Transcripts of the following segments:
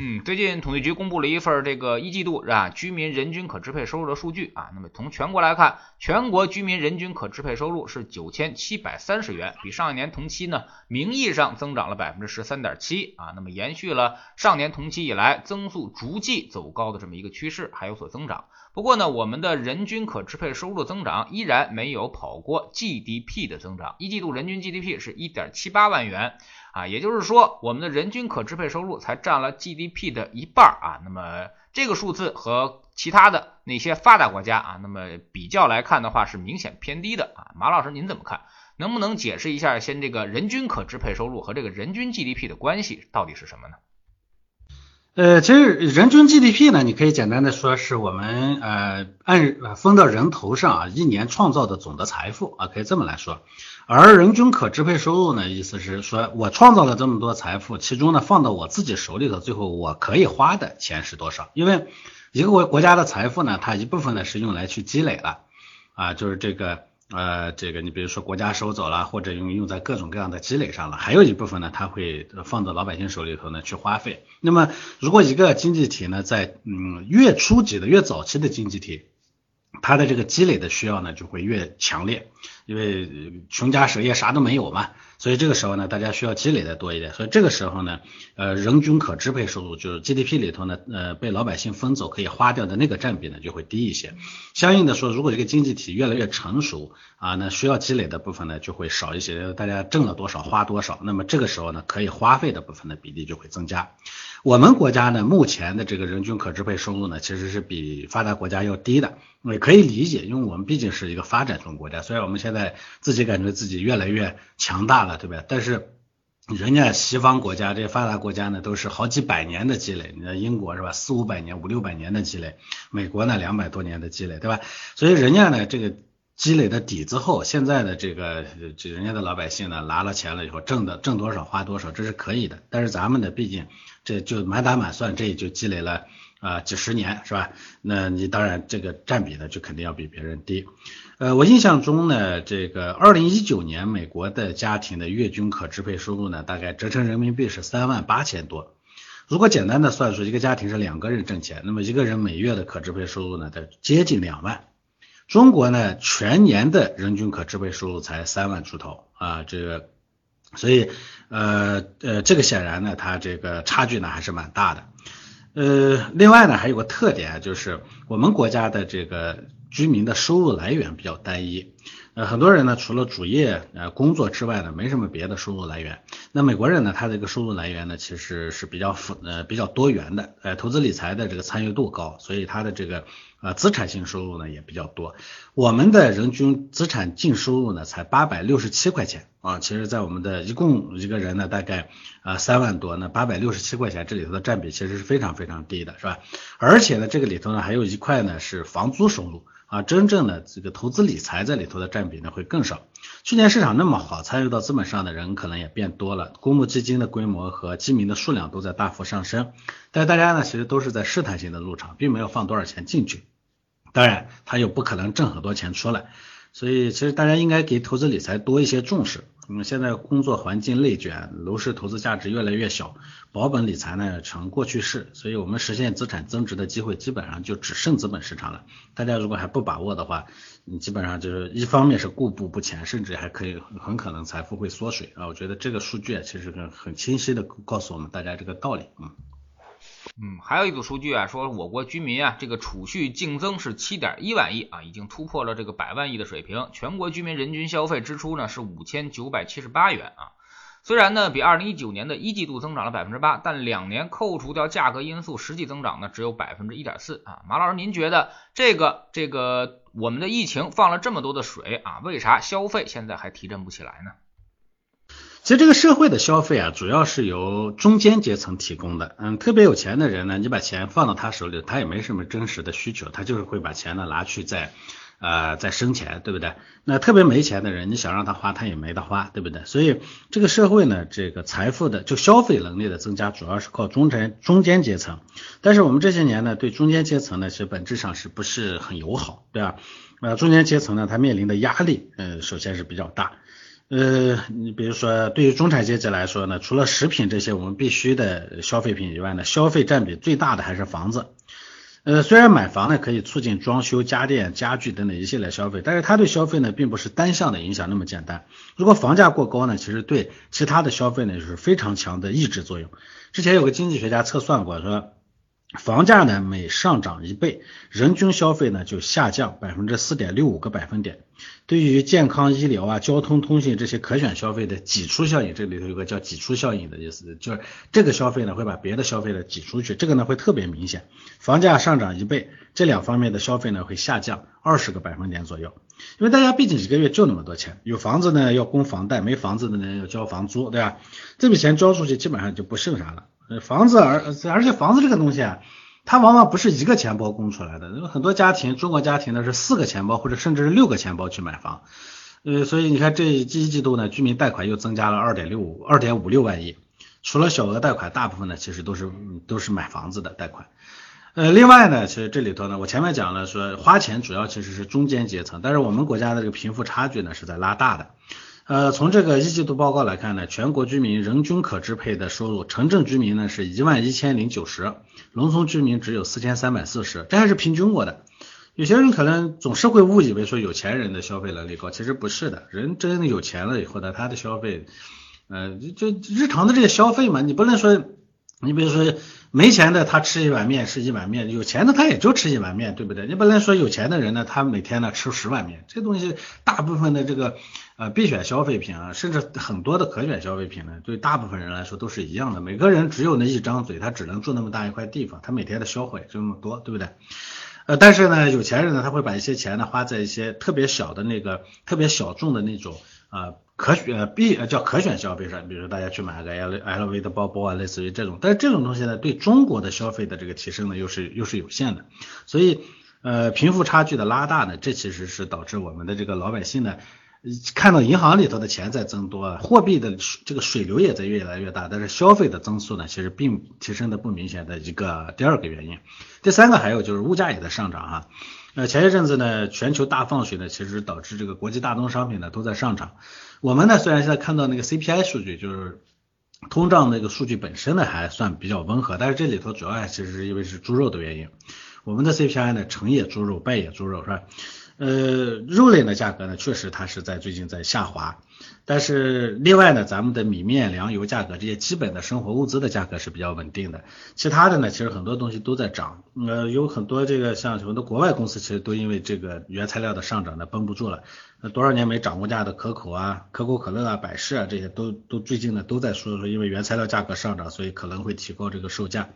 嗯，最近统计局公布了一份这个一季度啊居民人均可支配收入的数据啊。那么从全国来看，全国居民人均可支配收入是九千七百三十元，比上一年同期呢名义上增长了百分之十三点七啊。那么延续了上年同期以来增速逐季走高的这么一个趋势，还有所增长。不过呢，我们的人均可支配收入增长依然没有跑过 GDP 的增长。一季度人均 GDP 是一点七八万元。啊，也就是说，我们的人均可支配收入才占了 GDP 的一半啊。那么这个数字和其他的那些发达国家啊，那么比较来看的话，是明显偏低的啊。马老师您怎么看？能不能解释一下，先这个人均可支配收入和这个人均 GDP 的关系到底是什么呢？呃，其实人均 GDP 呢，你可以简单的说是我们呃按分到人头上啊一年创造的总的财富啊，可以这么来说。而人均可支配收入呢，意思是说我创造了这么多财富，其中呢放到我自己手里头，最后我可以花的钱是多少？因为一个国国家的财富呢，它一部分呢是用来去积累了啊，就是这个。呃，这个你比如说国家收走了，或者用用在各种各样的积累上了，还有一部分呢，它会放到老百姓手里头呢去花费。那么如果一个经济体呢，在嗯越初级的、越早期的经济体。它的这个积累的需要呢，就会越强烈，因为穷家舍业啥都没有嘛，所以这个时候呢，大家需要积累的多一点，所以这个时候呢，呃，人均可支配收入就是 GDP 里头呢，呃，被老百姓分走可以花掉的那个占比呢，就会低一些。相应的说，如果这个经济体越来越成熟啊，那需要积累的部分呢，就会少一些，大家挣了多少花多少，那么这个时候呢，可以花费的部分的比例就会增加。我们国家呢，目前的这个人均可支配收入呢，其实是比发达国家要低的，也可以理解，因为我们毕竟是一个发展中国家，虽然我们现在自己感觉自己越来越强大了，对吧？但是人家西方国家这些发达国家呢，都是好几百年的积累，你看英国是吧，四五百年、五六百年的积累，美国呢两百多年的积累，对吧？所以人家呢这个。积累的底子厚，现在的这个人家的老百姓呢，拿了钱了以后，挣的挣多少花多少，这是可以的。但是咱们呢，毕竟这就满打满算，这也就积累了啊几十年，是吧？那你当然这个占比呢，就肯定要比别人低。呃，我印象中呢，这个二零一九年美国的家庭的月均可支配收入呢，大概折成人民币是三万八千多。如果简单的算出一个家庭是两个人挣钱，那么一个人每月的可支配收入呢，在接近两万。中国呢，全年的人均可支配收入才三万出头啊，这个，所以呃呃，这个显然呢，它这个差距呢还是蛮大的。呃，另外呢，还有个特点就是我们国家的这个居民的收入来源比较单一。呃，很多人呢，除了主业呃工作之外呢，没什么别的收入来源。那美国人呢，他这个收入来源呢，其实是比较复呃比较多元的，呃，投资理财的这个参与度高，所以他的这个呃资产性收入呢也比较多。我们的人均资产净收入呢才八百六十七块钱啊，其实，在我们的一共一个人呢大概啊三万多，那八百六十七块钱这里头的占比其实是非常非常低的，是吧？而且呢，这个里头呢还有一块呢是房租收入。啊，真正的这个投资理财在里头的占比呢会更少。去年市场那么好，参与到资本上的人可能也变多了，公募基金的规模和基民的数量都在大幅上升。但大家呢其实都是在试探性的入场，并没有放多少钱进去。当然，他又不可能挣很多钱出来。所以，其实大家应该给投资理财多一些重视。那嗯，现在工作环境内卷，楼市投资价值越来越小，保本理财呢成过去式。所以我们实现资产增值的机会基本上就只剩资本市场了。大家如果还不把握的话，你基本上就是一方面是固步不前，甚至还可以很可能财富会缩水啊。我觉得这个数据啊，其实很很清晰的告诉我们大家这个道理，嗯。嗯，还有一组数据啊，说我国居民啊，这个储蓄净增是七点一万亿啊，已经突破了这个百万亿的水平。全国居民人均消费支出呢是五千九百七十八元啊，虽然呢比二零一九年的一季度增长了百分之八，但两年扣除掉价格因素，实际增长呢只有百分之一点四啊。马老师，您觉得这个这个我们的疫情放了这么多的水啊，为啥消费现在还提振不起来呢？其实这个社会的消费啊，主要是由中间阶层提供的。嗯，特别有钱的人呢，你把钱放到他手里，他也没什么真实的需求，他就是会把钱呢拿去在呃在生钱，对不对？那特别没钱的人，你想让他花，他也没得花，对不对？所以这个社会呢，这个财富的就消费能力的增加，主要是靠中产中间阶层。但是我们这些年呢，对中间阶层呢，其实本质上是不是很友好，对吧？呃，中间阶层呢，他面临的压力，呃，首先是比较大。呃，你比如说，对于中产阶级来说呢，除了食品这些我们必须的消费品以外呢，消费占比最大的还是房子。呃，虽然买房呢可以促进装修、家电、家具等等一系列消费，但是它对消费呢并不是单向的影响那么简单。如果房价过高呢，其实对其他的消费呢就是非常强的抑制作用。之前有个经济学家测算过，说。房价呢每上涨一倍，人均消费呢就下降百分之四点六五个百分点。对于健康医疗啊、交通通信这些可选消费的挤出效应，这里头有个叫挤出效应的意思，就是这个消费呢会把别的消费的挤出去，这个呢会特别明显。房价上涨一倍，这两方面的消费呢会下降二十个百分点左右，因为大家毕竟一个月就那么多钱，有房子呢要供房贷，没房子的呢要交房租，对吧？这笔钱交出去基本上就不剩啥了。呃，房子而而且房子这个东西啊，它往往不是一个钱包供出来的，因为很多家庭，中国家庭呢是四个钱包或者甚至是六个钱包去买房，呃，所以你看这一季度呢，居民贷款又增加了二点六五二点五六万亿，除了小额贷款，大部分呢其实都是都是买房子的贷款，呃，另外呢，其实这里头呢，我前面讲了说花钱主要其实是中间阶层，但是我们国家的这个贫富差距呢是在拉大的。呃，从这个一季度报告来看呢，全国居民人均可支配的收入，城镇居民呢是一万一千零九十，农村居民只有四千三百四十，这还是平均过的。有些人可能总是会误以为说有钱人的消费能力高，其实不是的，人真的有钱了以后呢，他的消费，呃，就日常的这些消费嘛，你不能说，你比如说。没钱的他吃一碗面是一碗面，有钱的他也就吃一碗面，对不对？你本来说有钱的人呢，他每天呢吃十碗面，这东西大部分的这个呃必选消费品啊，甚至很多的可选消费品呢，对大部分人来说都是一样的。每个人只有那一张嘴，他只能住那么大一块地方，他每天的消费就那么多，对不对？呃，但是呢，有钱人呢，他会把一些钱呢花在一些特别小的那个特别小众的那种啊。可选呃必叫可选消费上，比如说大家去买个 L L V 的包包啊，类似于这种，但是这种东西呢，对中国的消费的这个提升呢，又是又是有限的，所以呃贫富差距的拉大呢，这其实是导致我们的这个老百姓呢，看到银行里头的钱在增多，货币的这个水流也在越来越大，但是消费的增速呢，其实并提升的不明显的一个第二个原因，第三个还有就是物价也在上涨哈。呃，前一阵子呢，全球大放水呢，其实导致这个国际大宗商品呢都在上涨。我们呢，虽然现在看到那个 CPI 数据，就是通胀那个数据本身呢还算比较温和，但是这里头主要其实是因为是猪肉的原因。我们的 CPI 呢，成也猪肉，败也猪肉，是吧？呃，肉类的价格呢，确实它是在最近在下滑。但是另外呢，咱们的米面粮油价格这些基本的生活物资的价格是比较稳定的，其他的呢，其实很多东西都在涨，呃，有很多这个像很多国外公司其实都因为这个原材料的上涨呢绷不住了，那多少年没涨过价的可口啊、可口可乐啊、百事啊这些都都最近呢都在说说因为原材料价格上涨，所以可能会提高这个售价。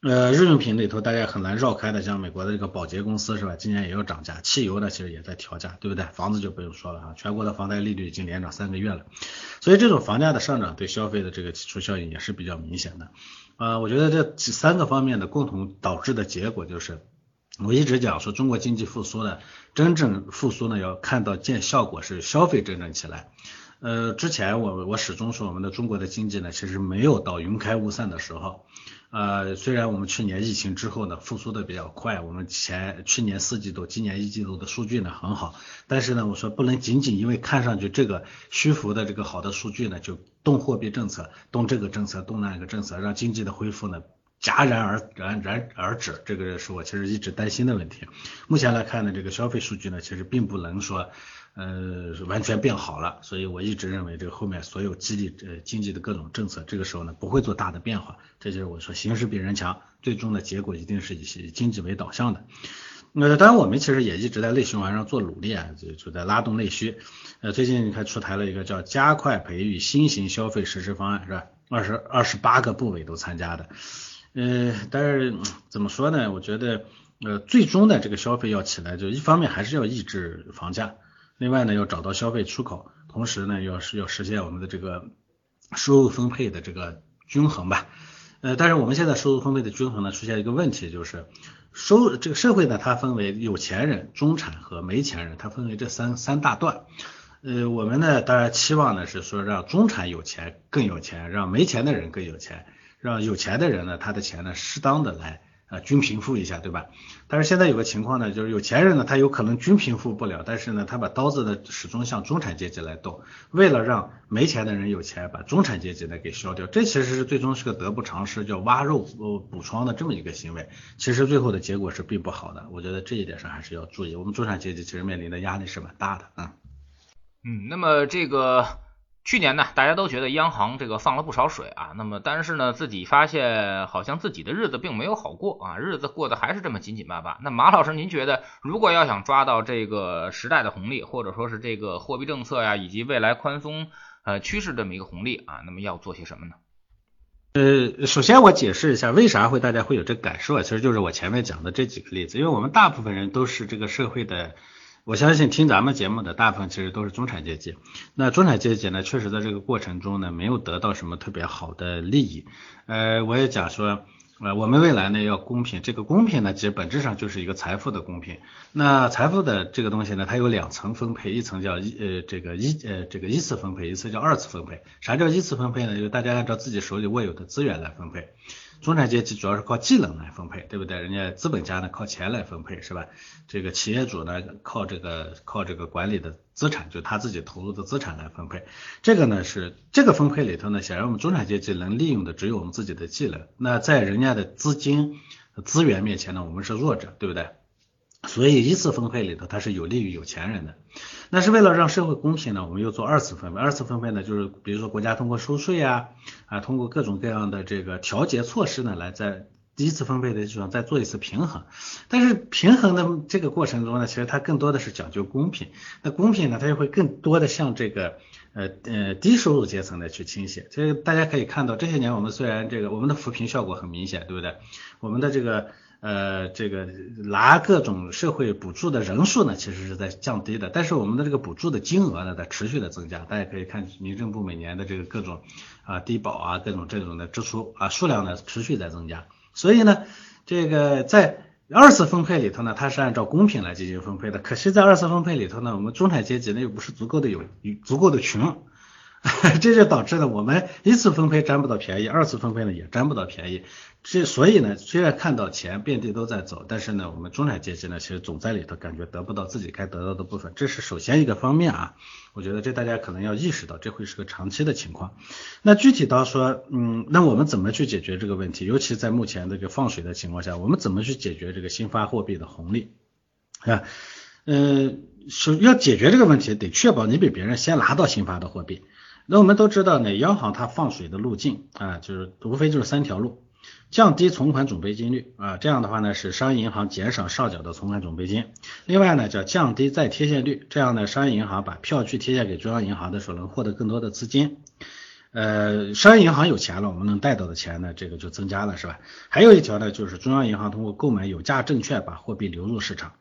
呃，日用品里头大家很难绕开的，像美国的这个保洁公司是吧？今年也要涨价，汽油呢其实也在调价，对不对？房子就不用说了哈，全国的房贷利率已经连涨三个月了，所以这种房价的上涨对消费的这个提出效应也是比较明显的。呃，我觉得这三个方面的共同导致的结果就是，我一直讲说中国经济复苏呢，真正复苏呢要看到见效果是消费真正起来。呃，之前我我始终说我们的中国的经济呢，其实没有到云开雾散的时候。呃，虽然我们去年疫情之后呢，复苏的比较快，我们前去年四季度、今年一季度的数据呢很好，但是呢，我说不能仅仅因为看上去这个虚浮的这个好的数据呢，就动货币政策、动这个政策、动那个政策，让经济的恢复呢戛然而然然而止，这个是我其实一直担心的问题。目前来看呢，这个消费数据呢，其实并不能说。呃，完全变好了，所以我一直认为这个后面所有激励呃经济的各种政策，这个时候呢不会做大的变化，这就是我说形势比人强，最终的结果一定是以经济为导向的。那当然我们其实也一直在内循环上做努力啊，就就在拉动内需。呃，最近你看出台了一个叫加快培育新型消费实施方案，是吧？二十二十八个部委都参加的。呃，但是怎么说呢？我觉得呃最终的这个消费要起来，就一方面还是要抑制房价。另外呢，要找到消费出口，同时呢，要是要实现我们的这个收入分配的这个均衡吧。呃，但是我们现在收入分配的均衡呢，出现一个问题，就是收这个社会呢，它分为有钱人、中产和没钱人，它分为这三三大段。呃，我们呢，当然期望呢是说让中产有钱更有钱，让没钱的人更有钱，让有钱的人呢，他的钱呢适当的来。啊，均贫富一下，对吧？但是现在有个情况呢，就是有钱人呢，他有可能均贫富不了，但是呢，他把刀子呢始终向中产阶级来动，为了让没钱的人有钱，把中产阶级呢给削掉，这其实是最终是个得不偿失，叫挖肉呃补疮的这么一个行为，其实最后的结果是并不好的。我觉得这一点上还是要注意，我们中产阶级其实面临的压力是蛮大的啊。嗯，那么这个。去年呢，大家都觉得央行这个放了不少水啊，那么但是呢，自己发现好像自己的日子并没有好过啊，日子过得还是这么紧紧巴巴。那马老师，您觉得如果要想抓到这个时代的红利，或者说是这个货币政策呀，以及未来宽松呃趋势这么一个红利啊，那么要做些什么呢？呃，首先我解释一下为啥会大家会有这感受啊，其实就是我前面讲的这几个例子，因为我们大部分人都是这个社会的。我相信听咱们节目的大部分其实都是中产阶级，那中产阶级呢，确实在这个过程中呢，没有得到什么特别好的利益。呃，我也讲说，呃，我们未来呢要公平，这个公平呢，其实本质上就是一个财富的公平。那财富的这个东西呢，它有两层分配，一层叫一呃这个一呃这个一次分配，一次叫二次分配。啥叫一次分配呢？就是大家按照自己手里握有的资源来分配。中产阶级主要是靠技能来分配，对不对？人家资本家呢靠钱来分配，是吧？这个企业主呢靠这个靠这个管理的资产，就他自己投入的资产来分配。这个呢是这个分配里头呢，显然我们中产阶级能利用的只有我们自己的技能。那在人家的资金资源面前呢，我们是弱者，对不对？所以一次分配里头它是有利于有钱人的。那是为了让社会公平呢，我们又做二次分配。二次分配呢，就是比如说国家通过收税啊，啊，通过各种各样的这个调节措施呢，来在第一次分配的基础上再做一次平衡。但是平衡的这个过程中呢，其实它更多的是讲究公平。那公平呢，它就会更多的向这个呃呃低收入阶层的去倾斜。所以大家可以看到，这些年我们虽然这个我们的扶贫效果很明显，对不对？我们的这个。呃，这个拿各种社会补助的人数呢，其实是在降低的，但是我们的这个补助的金额呢，在持续的增加。大家可以看民政部每年的这个各种啊低保啊各种这种的支出啊数量呢持续在增加。所以呢，这个在二次分配里头呢，它是按照公平来进行分配的。可惜在二次分配里头呢，我们中产阶级呢又不是足够的有足够的穷。这就导致了我们一次分配占不到便宜，二次分配呢也占不到便宜。这所以呢，虽然看到钱遍地都在走，但是呢，我们中产阶级呢，其实总在里头感觉得不到自己该得到的部分。这是首先一个方面啊，我觉得这大家可能要意识到，这会是个长期的情况。那具体到说，嗯，那我们怎么去解决这个问题？尤其在目前这个放水的情况下，我们怎么去解决这个新发货币的红利？啊，嗯，首要解决这个问题，得确保你比别人先拿到新发的货币。那我们都知道呢，央行它放水的路径啊，就是无非就是三条路：降低存款准备金率啊，这样的话呢，使商业银行减少上缴的存款准备金；另外呢，叫降低再贴现率，这样呢，商业银行把票据贴现给中央银行的时候，能获得更多的资金。呃，商业银行有钱了，我们能贷到的钱呢，这个就增加了，是吧？还有一条呢，就是中央银行通过购买有价证券把货币流入市场。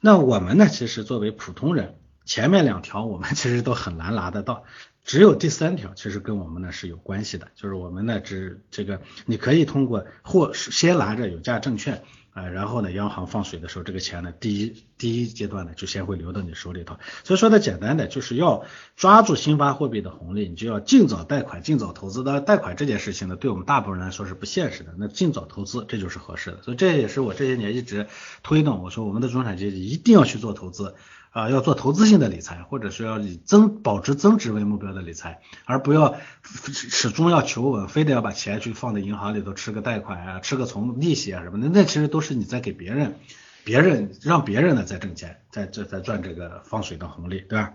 那我们呢，其实作为普通人，前面两条我们其实都很难拿得到。只有第三条其实跟我们呢是有关系的，就是我们呢只这个你可以通过或先拿着有价证券啊，然后呢央行放水的时候，这个钱呢第一第一阶段呢就先会流到你手里头。所以说的简单的就是要抓住新发货币的红利，你就要尽早贷款、尽早投资。当然贷款这件事情呢，对我们大部分人来说是不现实的，那尽早投资这就是合适的。所以这也是我这些年一直推动，我说我们的中产阶级一定要去做投资。啊，要做投资性的理财，或者是要以增保值增值为目标的理财，而不要始终要求稳，非得要把钱去放在银行里头吃个贷款啊，吃个从利息啊什么的，那其实都是你在给别人，别人让别人呢在挣钱，在这在赚这个放水的红利，对吧？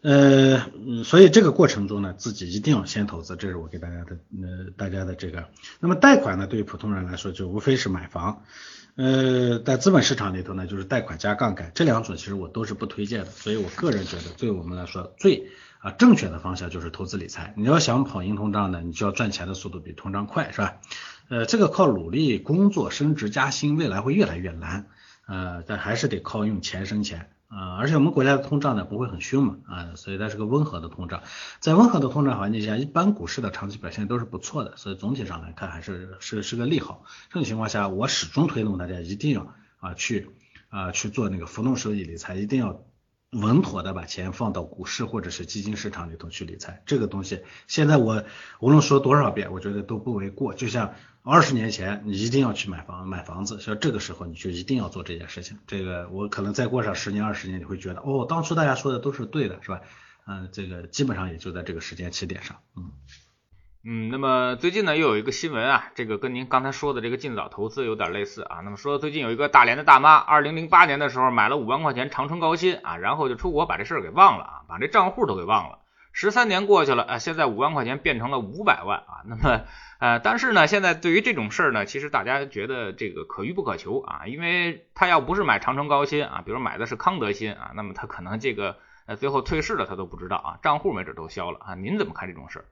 呃，所以这个过程中呢，自己一定要先投资，这是我给大家的呃大家的这个。那么贷款呢，对于普通人来说，就无非是买房。呃，在资本市场里头呢，就是贷款加杠杆，这两种其实我都是不推荐的。所以我个人觉得，对我们来说最啊正确的方向就是投资理财。你要想跑赢通胀呢，你就要赚钱的速度比通胀快，是吧？呃，这个靠努力工作升职加薪，未来会越来越难。呃，但还是得靠用钱生钱。啊，而且我们国家的通胀呢不会很凶猛，啊，所以它是个温和的通胀，在温和的通胀环境下，一般股市的长期表现都是不错的，所以总体上来看还是是是个利好。这种情况下，我始终推动大家一定要啊去啊去做那个浮动收益理财，一定要稳妥的把钱放到股市或者是基金市场里头去理财。这个东西现在我无论说多少遍，我觉得都不为过。就像二十年前你一定要去买房买房子，像这个时候你就一定要做这件事情。这个我可能再过上十年二十年，你会觉得哦，当初大家说的都是对的，是吧？嗯，这个基本上也就在这个时间起点上，嗯。嗯，那么最近呢又有一个新闻啊，这个跟您刚才说的这个尽早投资有点类似啊。那么说最近有一个大连的大妈，二零零八年的时候买了五万块钱长城高新啊，然后就出国把这事儿给忘了啊，把这账户都给忘了。十三年过去了啊，现在五万块钱变成了五百万啊。那么呃，但是呢，现在对于这种事儿呢，其实大家觉得这个可遇不可求啊，因为他要不是买长城高新啊，比如买的是康德新啊，那么他可能这个呃最后退市了他都不知道啊，账户没准都消了啊。您怎么看这种事儿？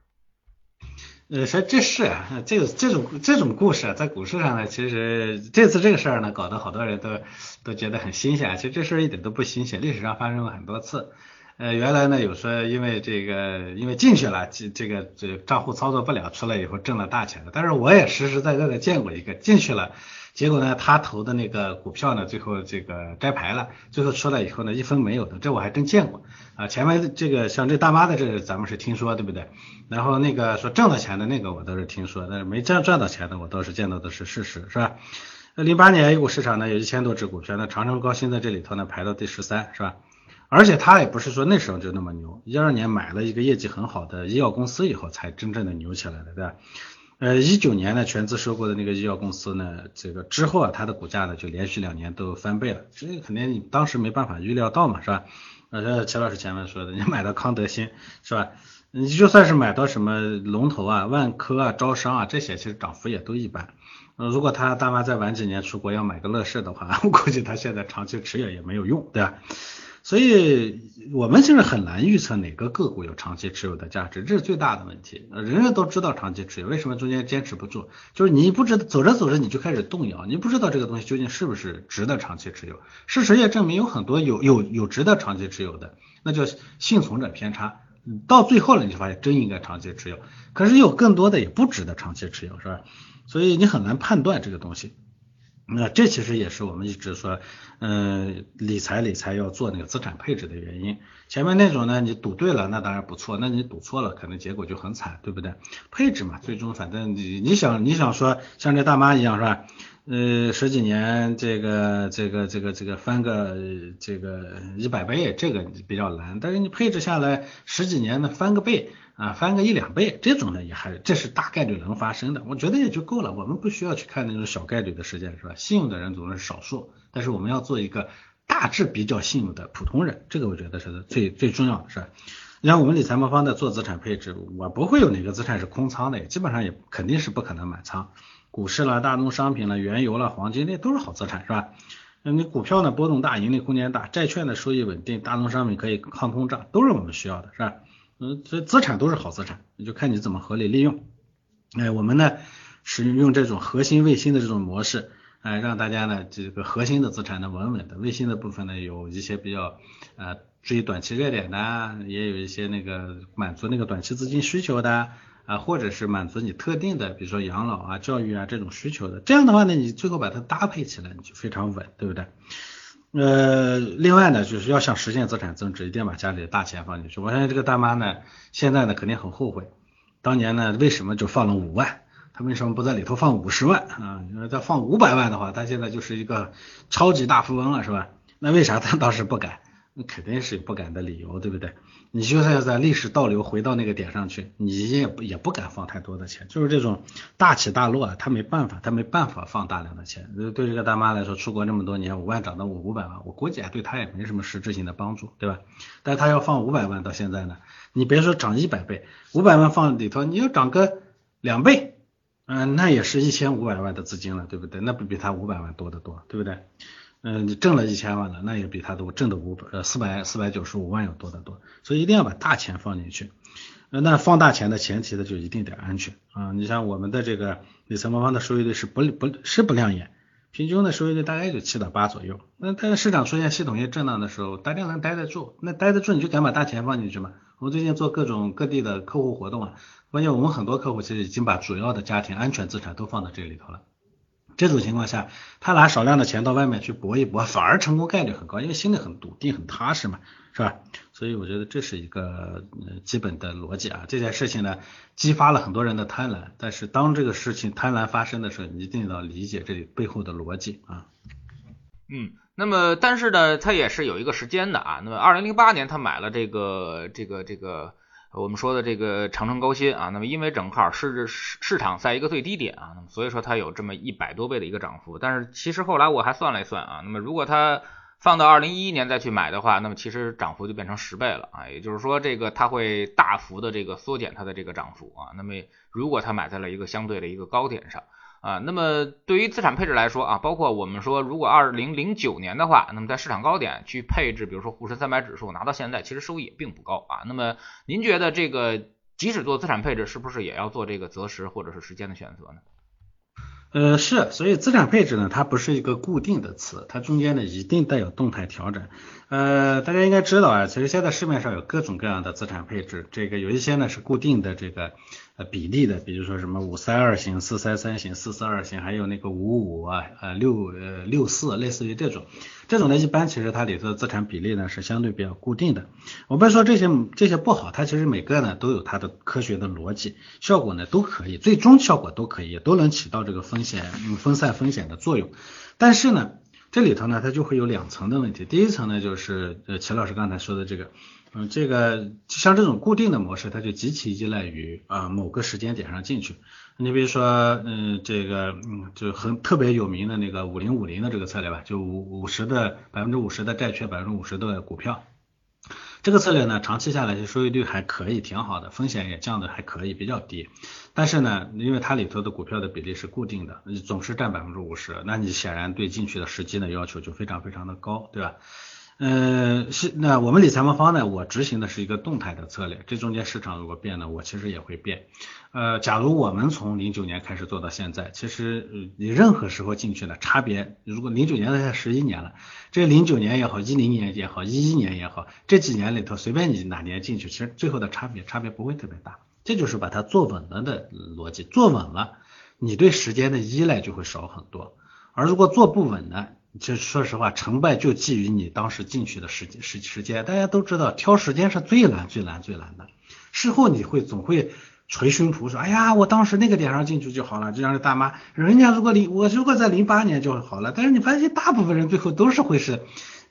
呃，说这是啊，这个这种这种故事啊在股市上呢，其实这次这个事儿呢，搞得好多人都都觉得很新鲜啊。其实这事儿一点都不新鲜，历史上发生过很多次。呃，原来呢有说因为这个因为进去了，这这个这账户操作不了，出来以后挣了大钱的。但是我也实实在在的见过一个进去了。结果呢，他投的那个股票呢，最后这个摘牌了，最后出来以后呢，一分没有的，这我还真见过啊。前面这个像这大妈的这个，咱们是听说，对不对？然后那个说挣到钱的那个，我倒是听说，但是没赚赚到钱的，我倒是见到的是事实，是吧？那零八年 A 股市场呢，有一千多只股票，那长城高新在这里头呢排到第十三，是吧？而且他也不是说那时候就那么牛，一二年买了一个业绩很好的医药公司以后，才真正的牛起来的，对吧？呃，一九年呢，全资收购的那个医药公司呢，这个之后啊，它的股价呢就连续两年都翻倍了，这肯定你当时没办法预料到嘛，是吧？呃，齐老师前面说的，你买到康德新是吧？你就算是买到什么龙头啊、万科啊、招商啊这些，其实涨幅也都一般。呃，如果他大妈再晚几年出国要买个乐视的话，我估计他现在长期持有也没有用，对吧？所以我们现在很难预测哪个个股有长期持有的价值，这是最大的问题。人人都知道长期持有，为什么中间坚持不住？就是你不知道走着走着你就开始动摇，你不知道这个东西究竟是不是值得长期持有。事实也证明有很多有有有值得长期持有的，那叫幸存者偏差。到最后了你就发现真应该长期持有，可是有更多的也不值得长期持有，是吧？所以你很难判断这个东西。那这其实也是我们一直说，嗯，理财理财要做那个资产配置的原因。前面那种呢，你赌对了，那当然不错；那你赌错了，可能结果就很惨，对不对？配置嘛，最终反正你你想你想说像这大妈一样是吧？呃，十几年这个这个这个这个翻个这个一百倍，这个比较难。但是你配置下来十几年的翻个倍。啊，翻个一两倍，这种呢也还，这是大概率能发生的，我觉得也就够了。我们不需要去看那种小概率的事件，是吧？幸运的人总是少数，但是我们要做一个大致比较幸运的普通人，这个我觉得是最最重要的，是吧？你像我们理财魔方的做资产配置，我不会有哪个资产是空仓的，基本上也肯定是不可能满仓。股市了、大宗商品了、原油了、黄金那都是好资产，是吧？那你股票呢波动大，盈利空间大，债券的收益稳定，大宗商品可以抗通胀，都是我们需要的，是吧？嗯，这资产都是好资产，你就看你怎么合理利用。哎，我们呢使用这种核心卫星的这种模式，哎，让大家呢这个核心的资产呢稳稳的，卫星的部分呢有一些比较呃追短期热点的，也有一些那个满足那个短期资金需求的啊，或者是满足你特定的，比如说养老啊、教育啊这种需求的。这样的话呢，你最后把它搭配起来，你就非常稳，对不对？呃，另外呢，就是要想实现资产增值，一定要把家里的大钱放进去。我相信这个大妈呢，现在呢肯定很后悔，当年呢为什么就放了五万？她为什么不在里头放五十万啊？因为再放五百万的话，她现在就是一个超级大富翁了，是吧？那为啥她当时不敢？那肯定是不敢的理由，对不对？你就算要在历史倒流回到那个点上去，你也不也不敢放太多的钱，就是这种大起大落啊，他没办法，他没办法放大量的钱。对这个大妈来说，出国这么多年，五万涨到五五百万，我估计啊，对她也没什么实质性的帮助，对吧？但她要放五百万到现在呢，你别说涨一百倍，五百万放里头，你要涨个两倍，嗯，那也是一千五百万的资金了，对不对？那不比他五百万多得多，对不对？嗯，你挣了一千万了，那也比他多挣的五百呃四百四百九十五万要多得多，所以一定要把大钱放进去。呃那放大钱的前提呢，就一定得安全啊。你像我们的这个理财魔方的收益率是不不是不亮眼，平均的收益率大概就七到八左右。那但市场出现系统性震荡的时候，大家能待得住，那待得住你就敢把大钱放进去嘛。我最近做各种各地的客户活动啊，发现我们很多客户其实已经把主要的家庭安全资产都放到这里头了。这种情况下，他拿少量的钱到外面去搏一搏，反而成功概率很高，因为心里很笃定、很踏实嘛，是吧？所以我觉得这是一个基本的逻辑啊。这件事情呢，激发了很多人的贪婪，但是当这个事情贪婪发生的时候，你一定要理解这里背后的逻辑啊。嗯，那么但是呢，他也是有一个时间的啊。那么二零零八年他买了这个这个这个。我们说的这个长城高新啊，那么因为正好是市市场在一个最低点啊，那么所以说它有这么一百多倍的一个涨幅。但是其实后来我还算了一算啊，那么如果它放到二零一一年再去买的话，那么其实涨幅就变成十倍了啊，也就是说这个它会大幅的这个缩减它的这个涨幅啊。那么如果它买在了一个相对的一个高点上。啊，那么对于资产配置来说啊，包括我们说，如果二零零九年的话，那么在市场高点去配置，比如说沪深三百指数，拿到现在，其实收益也并不高啊。那么您觉得这个即使做资产配置，是不是也要做这个择时或者是时间的选择呢？呃，是，所以资产配置呢，它不是一个固定的词，它中间呢一定带有动态调整。呃，大家应该知道啊，其实现在市面上有各种各样的资产配置，这个有一些呢是固定的这个。呃，比例的，比如说什么五三二型、四三三型、四四二型，还有那个五五啊，呃六呃六四，类似于这种，这种呢一般其实它里头的资产比例呢是相对比较固定的。我不是说这些这些不好，它其实每个呢都有它的科学的逻辑，效果呢都可以，最终效果都可以，都能起到这个风险嗯分散风险的作用。但是呢，这里头呢它就会有两层的问题，第一层呢就是呃齐老师刚才说的这个。嗯，这个像这种固定的模式，它就极其依赖于啊某个时间点上进去。你比如说，嗯，这个嗯就很特别有名的那个五零五零的这个策略吧，就五五十的百分之五十的债券，百分之五十的股票。这个策略呢，长期下来就收益率还可以，挺好的，风险也降的还可以，比较低。但是呢，因为它里头的股票的比例是固定的，总是占百分之五十，那你显然对进去的时机的要求就非常非常的高，对吧？嗯，是那我们理财魔方呢，我执行的是一个动态的策略，这中间市场如果变了，我其实也会变。呃，假如我们从零九年开始做到现在，其实你任何时候进去的差别，如果零九年才十一年了，这零九年也好，一零年也好，一一年也好，这几年里头随便你哪年进去，其实最后的差别差别不会特别大。这就是把它做稳了的逻辑，做稳了，你对时间的依赖就会少很多。而如果做不稳呢？其实说实话，成败就基于你当时进去的时间时时间。大家都知道，挑时间是最难最难最难的。事后你会总会捶胸脯说：“哎呀，我当时那个点上进去就好了。”就像这大妈，人家如果零我如果在零八年就好了。但是你发现大部分人最后都是会是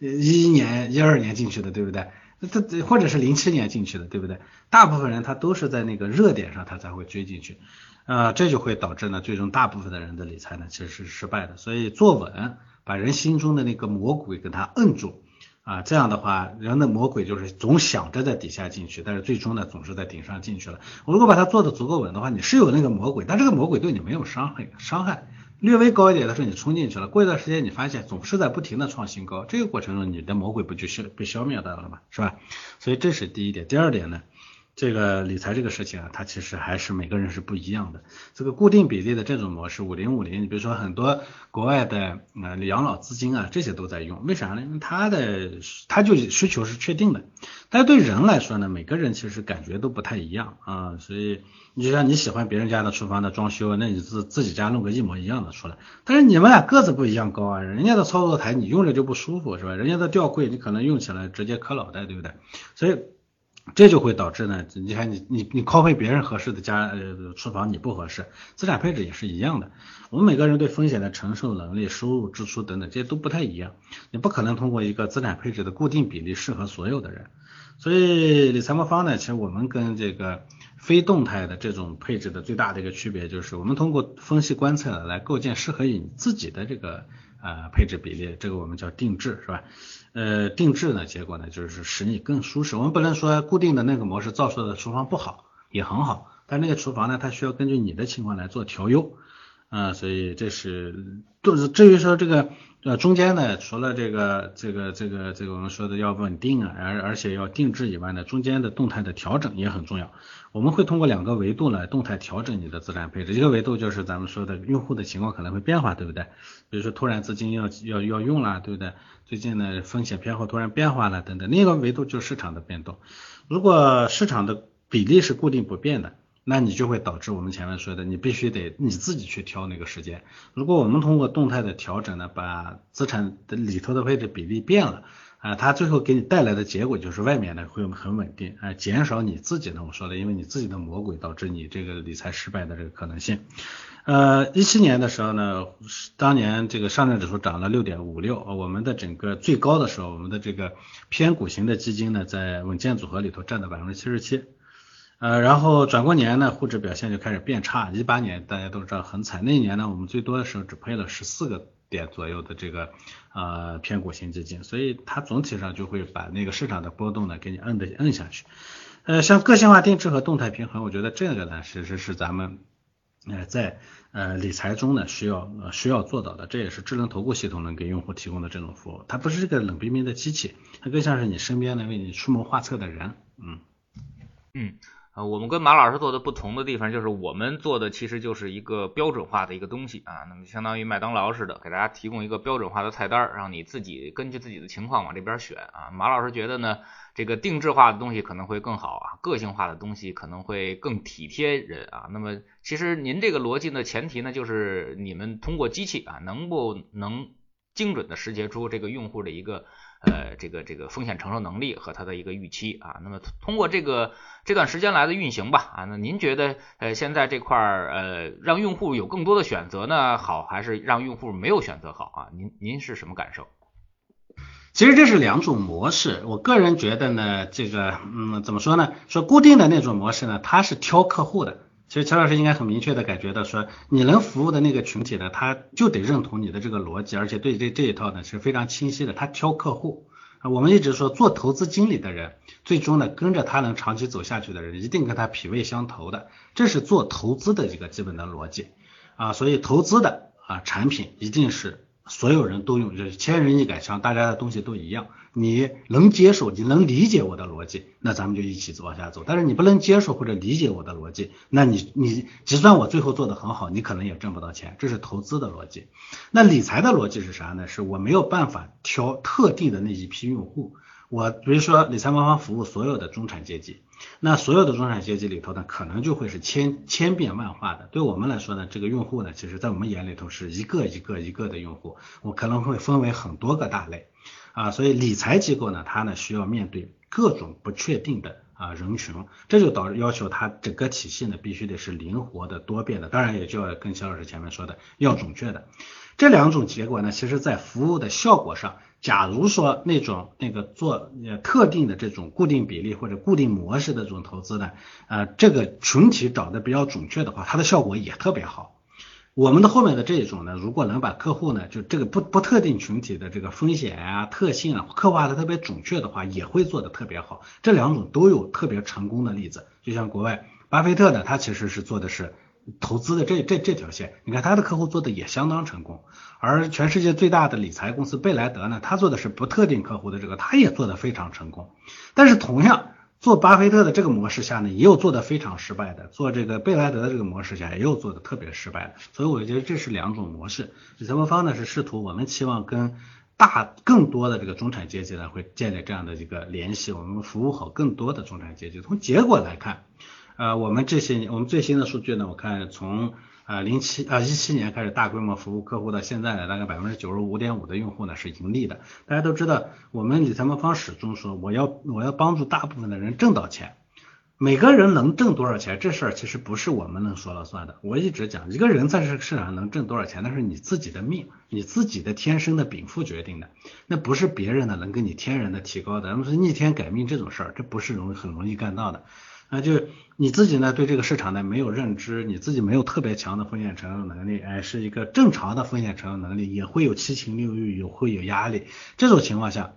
一一年、一二年进去的，对不对？他或者是零七年进去的，对不对？大部分人他都是在那个热点上他才会追进去，啊，这就会导致呢，最终大部分的人的理财呢其实是失败的。所以坐稳。把人心中的那个魔鬼给他摁住啊，这样的话，人的魔鬼就是总想着在底下进去，但是最终呢，总是在顶上进去了。如果把它做的足够稳的话，你是有那个魔鬼，但这个魔鬼对你没有伤害，伤害略微高一点的时候，你冲进去了，过一段时间你发现总是在不停的创新高，这个过程中你的魔鬼不就消被消灭掉了吗？是吧？所以这是第一点，第二点呢？这个理财这个事情啊，它其实还是每个人是不一样的。这个固定比例的这种模式，五零五零，你比如说很多国外的呃养老资金啊，这些都在用。为啥呢？因为它的它就需求是确定的。但是对人来说呢，每个人其实感觉都不太一样啊。所以你就像你喜欢别人家的厨房的装修，那你自自己家弄个一模一样的出来。但是你们俩个子不一样高啊，人家的操作台你用着就不舒服是吧？人家的吊柜你可能用起来直接磕脑袋，对不对？所以。这就会导致呢，你看你你你 copy 别人合适的家呃厨房你不合适，资产配置也是一样的。我们每个人对风险的承受能力、收入、支出等等这些都不太一样，你不可能通过一个资产配置的固定比例适合所有的人。所以理财魔方呢，其实我们跟这个非动态的这种配置的最大的一个区别就是，我们通过分析观测来构建适合于你自己的这个呃配置比例，这个我们叫定制，是吧？呃，定制呢，结果呢，就是使你更舒适。我们不能说固定的那个模式造出的厨房不好，也很好，但那个厨房呢，它需要根据你的情况来做调优，啊，所以这是，就是至于说这个呃，中间呢，除了这个这个这个这个我们说的要稳定啊，而而且要定制以外呢，中间的动态的调整也很重要。我们会通过两个维度来动态调整你的资产配置。一个维度就是咱们说的用户的情况可能会变化，对不对？比如说突然资金要要要用了，对不对？最近呢风险偏好突然变化了等等。另一个维度就是市场的变动。如果市场的比例是固定不变的。那你就会导致我们前面说的，你必须得你自己去挑那个时间。如果我们通过动态的调整呢，把资产的里头的配置比例变了，啊，它最后给你带来的结果就是外面呢会很稳定，啊，减少你自己呢，我说的，因为你自己的魔鬼导致你这个理财失败的这个可能性。呃，一七年的时候呢，当年这个上证指数涨了六点五六，我们的整个最高的时候，我们的这个偏股型的基金呢，在稳健组合里头占到百分之七十七。呃，然后转过年呢，沪指表现就开始变差。一八年大家都知道很惨，那一年呢，我们最多的时候只配了十四个点左右的这个呃偏股型基金，所以它总体上就会把那个市场的波动呢给你摁的摁下去。呃，像个性化定制和动态平衡，我觉得这个呢，其实是咱们呃在呃理财中呢需要需要做到的，这也是智能投顾系统能给用户提供的这种服务。它不是一个冷冰冰的机器，它更像是你身边的为你出谋划策的人。嗯嗯。呃，我们跟马老师做的不同的地方，就是我们做的其实就是一个标准化的一个东西啊，那么相当于麦当劳似的，给大家提供一个标准化的菜单，让你自己根据自己的情况往这边选啊。马老师觉得呢，这个定制化的东西可能会更好啊，个性化的东西可能会更体贴人啊。那么其实您这个逻辑的前提呢，就是你们通过机器啊，能不能精准的识别出这个用户的一个。呃，这个这个风险承受能力和它的一个预期啊，那么通过这个这段时间来的运行吧啊，那您觉得呃现在这块儿呃让用户有更多的选择呢好，还是让用户没有选择好啊？您您是什么感受？其实这是两种模式，我个人觉得呢，这个嗯怎么说呢？说固定的那种模式呢，它是挑客户的。其实乔老师应该很明确的感觉到，说你能服务的那个群体呢，他就得认同你的这个逻辑，而且对这这一套呢是非常清晰的。他挑客户啊，我们一直说做投资经理的人，最终呢跟着他能长期走下去的人，一定跟他脾胃相投的，这是做投资的一个基本的逻辑啊。所以投资的啊产品一定是所有人都用，就是千人一杆枪，大家的东西都一样。你能接受，你能理解我的逻辑，那咱们就一起往下走。但是你不能接受或者理解我的逻辑，那你你就算我最后做的很好，你可能也挣不到钱。这是投资的逻辑。那理财的逻辑是啥呢？是我没有办法挑特定的那一批用户。我比如说理财魔方服务所有的中产阶级，那所有的中产阶级里头呢，可能就会是千千变万化的。对我们来说呢，这个用户呢，其实在我们眼里头是一个一个一个的用户，我可能会分为很多个大类。啊，所以理财机构呢，它呢需要面对各种不确定的啊人群，这就导致要求它整个体系呢必须得是灵活的、多变的，当然也就要跟肖老师前面说的要准确的。这两种结果呢，其实在服务的效果上，假如说那种那个做呃特定的这种固定比例或者固定模式的这种投资呢，呃这个群体找的比较准确的话，它的效果也特别好。我们的后面的这一种呢，如果能把客户呢，就这个不不特定群体的这个风险啊、特性啊刻画的特别准确的话，也会做的特别好。这两种都有特别成功的例子。就像国外巴菲特呢，他其实是做的是投资的这这这条线，你看他的客户做的也相当成功。而全世界最大的理财公司贝莱德呢，他做的是不特定客户的这个，他也做的非常成功。但是同样。做巴菲特的这个模式下呢，也有做的非常失败的；做这个贝莱德的这个模式下，也有做的特别失败的。所以我觉得这是两种模式。理财魔方呢是试图我们期望跟大更多的这个中产阶级呢会建立这样的一个联系，我们服务好更多的中产阶级。从结果来看，呃，我们这些年我们最新的数据呢，我看从。啊，零七啊，一七年开始大规模服务客户到现在呢，大概百分之九十五点五的用户呢是盈利的。大家都知道，我们理财魔方始终说，我要我要帮助大部分的人挣到钱。每个人能挣多少钱，这事儿其实不是我们能说了算的。我一直讲，一个人在这个市场上能挣多少钱，那是你自己的命，你自己的天生的禀赋决定的，那不是别人的能给你天然的提高的。那么是逆天改命这种事儿，这不是容易很容易干到的。那就你自己呢，对这个市场呢没有认知，你自己没有特别强的风险承受能力，哎，是一个正常的风险承受能力，也会有七情六欲，有会有压力。这种情况下，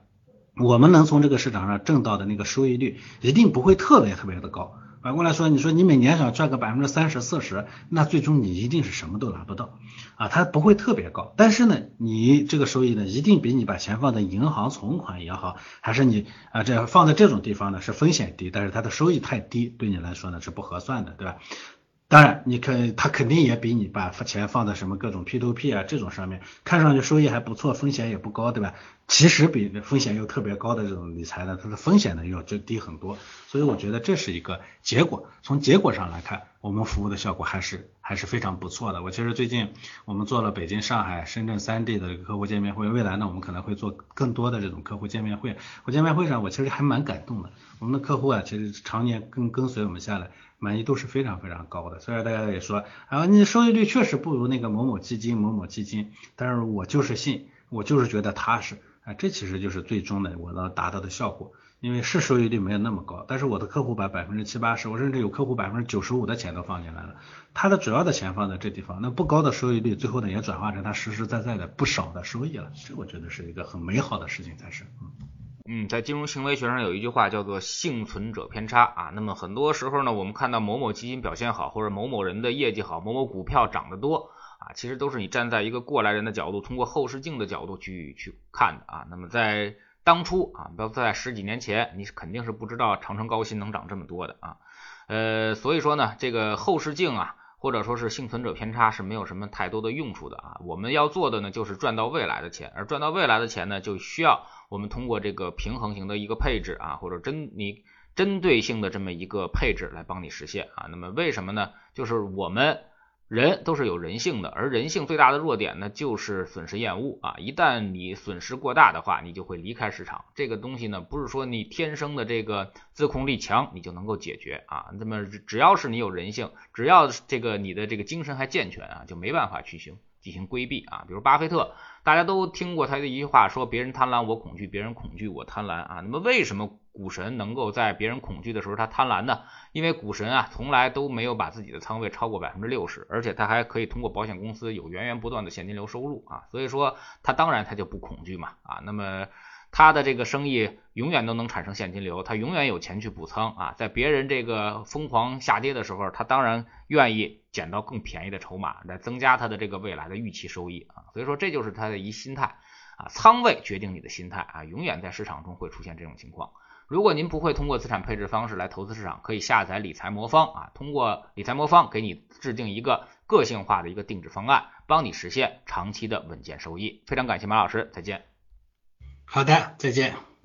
我们能从这个市场上挣到的那个收益率，一定不会特别特别的高。反过来说，你说你每年想赚个百分之三十四十，那最终你一定是什么都拿不到啊，它不会特别高。但是呢，你这个收益呢，一定比你把钱放在银行存款也好，还是你啊这放在这种地方呢，是风险低，但是它的收益太低，对你来说呢是不合算的，对吧？当然，你可他肯定也比你把钱放在什么各种 P to P 啊这种上面，看上去收益还不错，风险也不高，对吧？其实比风险又特别高的这种理财呢，它的风险呢要就低很多。所以我觉得这是一个结果。从结果上来看，我们服务的效果还是还是非常不错的。我其实最近我们做了北京、上海、深圳三地的客户见面会，未来呢我们可能会做更多的这种客户见面会。我见面会上我其实还蛮感动的，我们的客户啊其实常年跟跟随我们下来。满意度是非常非常高的，虽然大家也说，啊，你收益率确实不如那个某某基金某某基金，但是我就是信，我就是觉得踏实，啊，这其实就是最终的我能达到的效果，因为是收益率没有那么高，但是我的客户把百分之七八十，我甚至有客户百分之九十五的钱都放进来了，他的主要的钱放在这地方，那不高的收益率，最后呢也转化成他实实在在的不少的收益了，这我觉得是一个很美好的事情才是，嗯。嗯，在金融行为学上有一句话叫做幸存者偏差啊。那么很多时候呢，我们看到某某基金表现好，或者某某人的业绩好，某某股票涨得多啊，其实都是你站在一个过来人的角度，通过后视镜的角度去去看的啊。那么在当初啊，不要在十几年前，你肯定是不知道长城高新能涨这么多的啊。呃，所以说呢，这个后视镜啊。或者说是幸存者偏差是没有什么太多的用处的啊，我们要做的呢就是赚到未来的钱，而赚到未来的钱呢，就需要我们通过这个平衡型的一个配置啊，或者针你针对性的这么一个配置来帮你实现啊。那么为什么呢？就是我们。人都是有人性的，而人性最大的弱点呢，就是损失厌恶啊！一旦你损失过大的话，你就会离开市场。这个东西呢，不是说你天生的这个自控力强，你就能够解决啊。那么只要是你有人性，只要这个你的这个精神还健全啊，就没办法去行进行规避啊。比如巴菲特，大家都听过他的一句话，说别人贪婪我恐惧，别人恐惧我贪婪啊。那么为什么？股神能够在别人恐惧的时候他贪婪呢？因为股神啊从来都没有把自己的仓位超过百分之六十，而且他还可以通过保险公司有源源不断的现金流收入啊，所以说他当然他就不恐惧嘛啊，那么他的这个生意永远都能产生现金流，他永远有钱去补仓啊，在别人这个疯狂下跌的时候，他当然愿意捡到更便宜的筹码来增加他的这个未来的预期收益啊，所以说这就是他的一心态啊，仓位决定你的心态啊，永远在市场中会出现这种情况。如果您不会通过资产配置方式来投资市场，可以下载理财魔方啊，通过理财魔方给你制定一个个性化的一个定制方案，帮你实现长期的稳健收益。非常感谢马老师，再见。好的，再见。